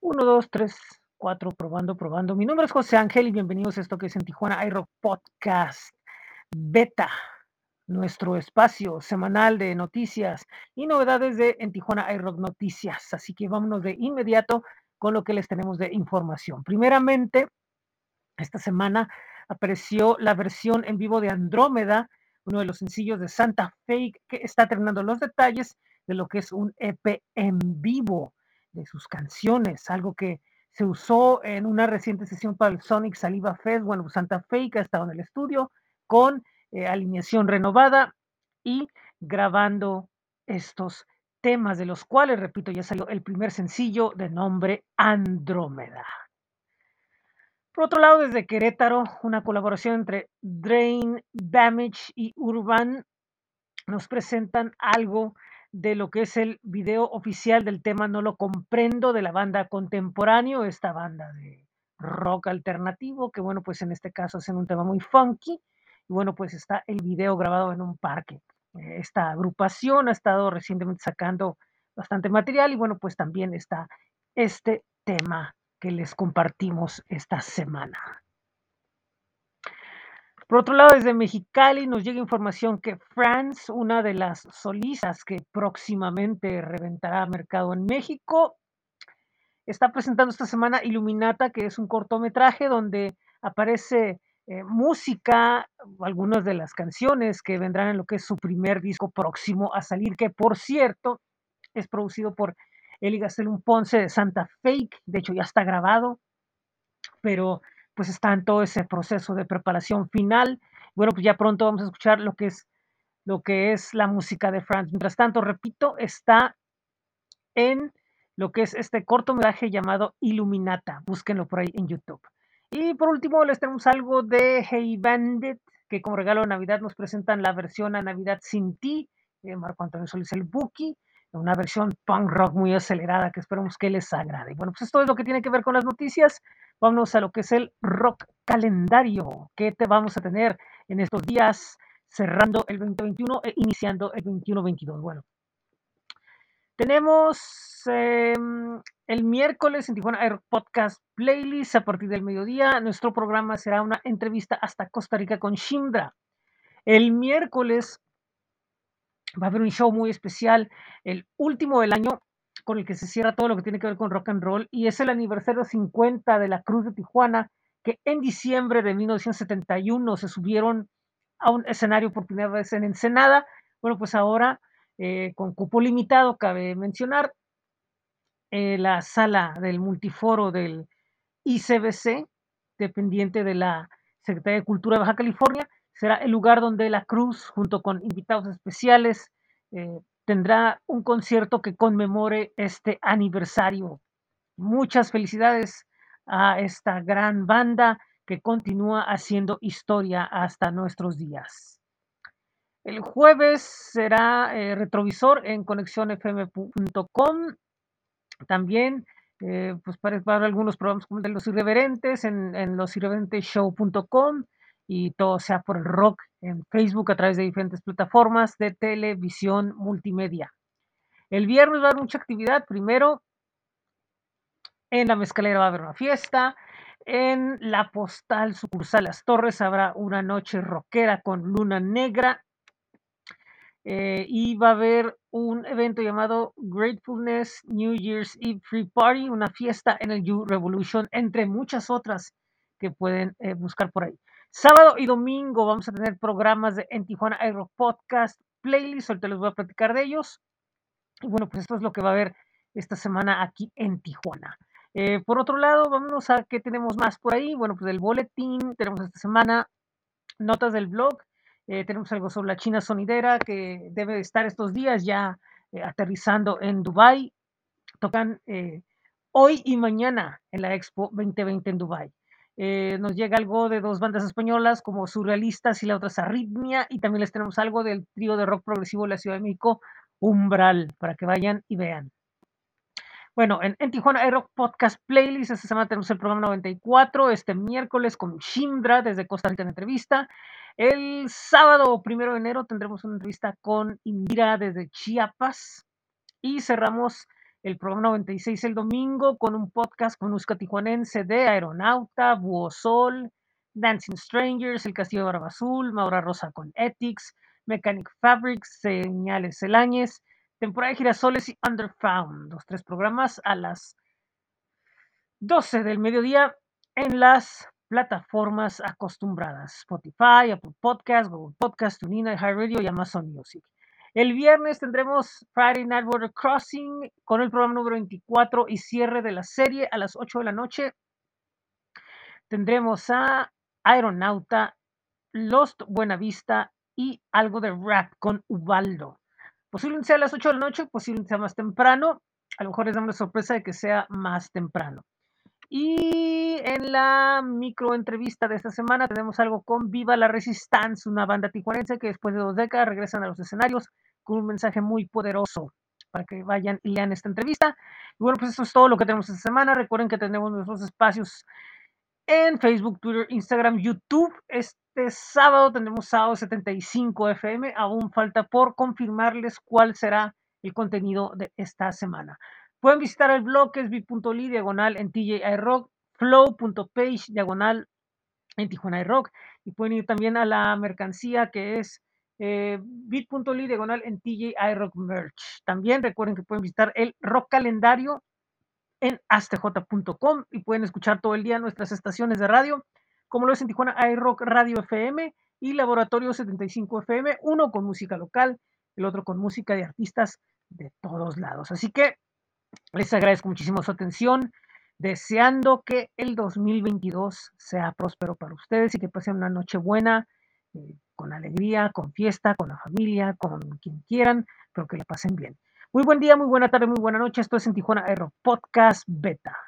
1, 2, 3, 4, probando, probando. Mi nombre es José Ángel y bienvenidos a esto que es en Tijuana iRock Podcast Beta, nuestro espacio semanal de noticias y novedades de en Tijuana iRock Noticias. Así que vámonos de inmediato con lo que les tenemos de información. Primeramente, esta semana apareció la versión en vivo de Andrómeda, uno de los sencillos de Santa Fe, que está terminando los detalles de lo que es un EP en vivo de sus canciones, algo que se usó en una reciente sesión para el Sonic Saliva Fest. Bueno, pues Santa Fe ha estado en el estudio con eh, alineación renovada y grabando estos temas, de los cuales, repito, ya salió el primer sencillo de nombre Andrómeda. Por otro lado, desde Querétaro, una colaboración entre Drain, Damage y Urban nos presentan algo de lo que es el video oficial del tema No lo comprendo de la banda Contemporáneo, esta banda de rock alternativo, que bueno, pues en este caso hacen un tema muy funky. Y bueno, pues está el video grabado en un parque. Eh, esta agrupación ha estado recientemente sacando bastante material y bueno, pues también está este tema que les compartimos esta semana. Por otro lado, desde Mexicali nos llega información que France, una de las solistas que próximamente reventará mercado en México, está presentando esta semana Illuminata, que es un cortometraje donde aparece eh, música, algunas de las canciones que vendrán en lo que es su primer disco próximo a salir, que por cierto es producido por Eli Gastelum Ponce de Santa Fake, de hecho ya está grabado, pero pues está en todo ese proceso de preparación final. Bueno, pues ya pronto vamos a escuchar lo que es lo que es la música de Franz. Mientras tanto, repito, está en lo que es este cortometraje llamado Illuminata. Búsquenlo por ahí en YouTube. Y por último, les tenemos algo de Hey Bandit, que como regalo de Navidad nos presentan la versión a Navidad sin ti, de Marco Antonio Solís el Buki, una versión punk rock muy acelerada que esperamos que les agrade. Bueno, pues esto es lo que tiene que ver con las noticias. Vámonos a lo que es el rock calendario. ¿Qué te vamos a tener en estos días cerrando el 2021 e iniciando el 21-22? Bueno, tenemos eh, el miércoles en Tijuana Air Podcast Playlist a partir del mediodía. Nuestro programa será una entrevista hasta Costa Rica con Shindra. El miércoles va a haber un show muy especial, el último del año, con el que se cierra todo lo que tiene que ver con rock and roll, y es el aniversario 50 de la Cruz de Tijuana, que en diciembre de 1971 se subieron a un escenario por primera vez en Ensenada. Bueno, pues ahora, eh, con cupo limitado, cabe mencionar, eh, la sala del multiforo del ICBC, dependiente de la Secretaría de Cultura de Baja California, será el lugar donde la Cruz, junto con invitados especiales, eh, tendrá un concierto que conmemore este aniversario. Muchas felicidades a esta gran banda que continúa haciendo historia hasta nuestros días. El jueves será eh, retrovisor en conexionfm.com. También eh, pues para, algunos programas como de los irreverentes en, en losirreverenteshow.com y todo sea por el rock en Facebook a través de diferentes plataformas de televisión multimedia. El viernes va a haber mucha actividad. Primero, en la mezcalera va a haber una fiesta. En la postal sucursal Las Torres habrá una noche rockera con luna negra. Eh, y va a haber un evento llamado Gratefulness New Year's Eve Free Party, una fiesta en el U Revolution, entre muchas otras que pueden eh, buscar por ahí. Sábado y domingo vamos a tener programas de En Tijuana Aero Podcast Playlist, ahorita les voy a platicar de ellos. Y bueno, pues esto es lo que va a haber esta semana aquí en Tijuana. Eh, por otro lado, vámonos a qué tenemos más por ahí. Bueno, pues el boletín tenemos esta semana notas del blog. Eh, tenemos algo sobre la China sonidera que debe estar estos días ya eh, aterrizando en Dubai. Tocan hoy y mañana en la Expo 2020 en Dubai. Eh, nos llega algo de dos bandas españolas como Surrealistas y la otra es Arritmia y también les tenemos algo del trío de rock progresivo de la Ciudad de México, Umbral, para que vayan y vean. Bueno, en, en Tijuana Rock Podcast Playlist, esta semana tenemos el programa 94, este miércoles con Shindra desde Costa Rica en entrevista. El sábado primero de enero tendremos una entrevista con Indira desde Chiapas y cerramos el programa 96 el domingo con un podcast con música tijuanense de Aeronauta, Buosol, Dancing Strangers, El Castillo de Barba Azul, Maura Rosa con Ethics, Mechanic Fabrics, Señales Elañez, Temporada de Girasoles y Underfound. Los tres programas a las 12 del mediodía en las plataformas acostumbradas: Spotify, Apple Podcast, Google Podcast, TuneIn, iHeartRadio y Amazon Music. El viernes tendremos Friday Night Water Crossing con el programa número 24 y cierre de la serie a las 8 de la noche. Tendremos a Aeronauta, Lost Buenavista y algo de rap con Ubaldo. Posiblemente sea a las 8 de la noche, posiblemente sea más temprano. A lo mejor les damos la sorpresa de que sea más temprano. Y en la micro entrevista de esta semana tenemos algo con Viva la Resistance, una banda tijuanense que después de dos décadas regresan a los escenarios con un mensaje muy poderoso para que vayan y lean esta entrevista. Y bueno, pues eso es todo lo que tenemos esta semana. Recuerden que tenemos nuestros espacios en Facebook, Twitter, Instagram, YouTube. Este sábado tendremos sábado 75 FM. Aún falta por confirmarles cuál será el contenido de esta semana. Pueden visitar el blog que es bit.ly diagonal en TJI Rock, flow.page diagonal en Tijuana Rock y pueden ir también a la mercancía que es eh, bit.ly diagonal en TJI Rock Merch. También recuerden que pueden visitar el rock calendario en astj.com y pueden escuchar todo el día nuestras estaciones de radio, como lo es en Tijuana iRock Radio FM y Laboratorio 75 FM, uno con música local, el otro con música de artistas de todos lados. Así que les agradezco muchísimo su atención, deseando que el 2022 sea próspero para ustedes y que pasen una noche buena, eh, con alegría, con fiesta, con la familia, con quien quieran, pero que la pasen bien. Muy buen día, muy buena tarde, muy buena noche. Esto es en Tijuana Aero Podcast Beta.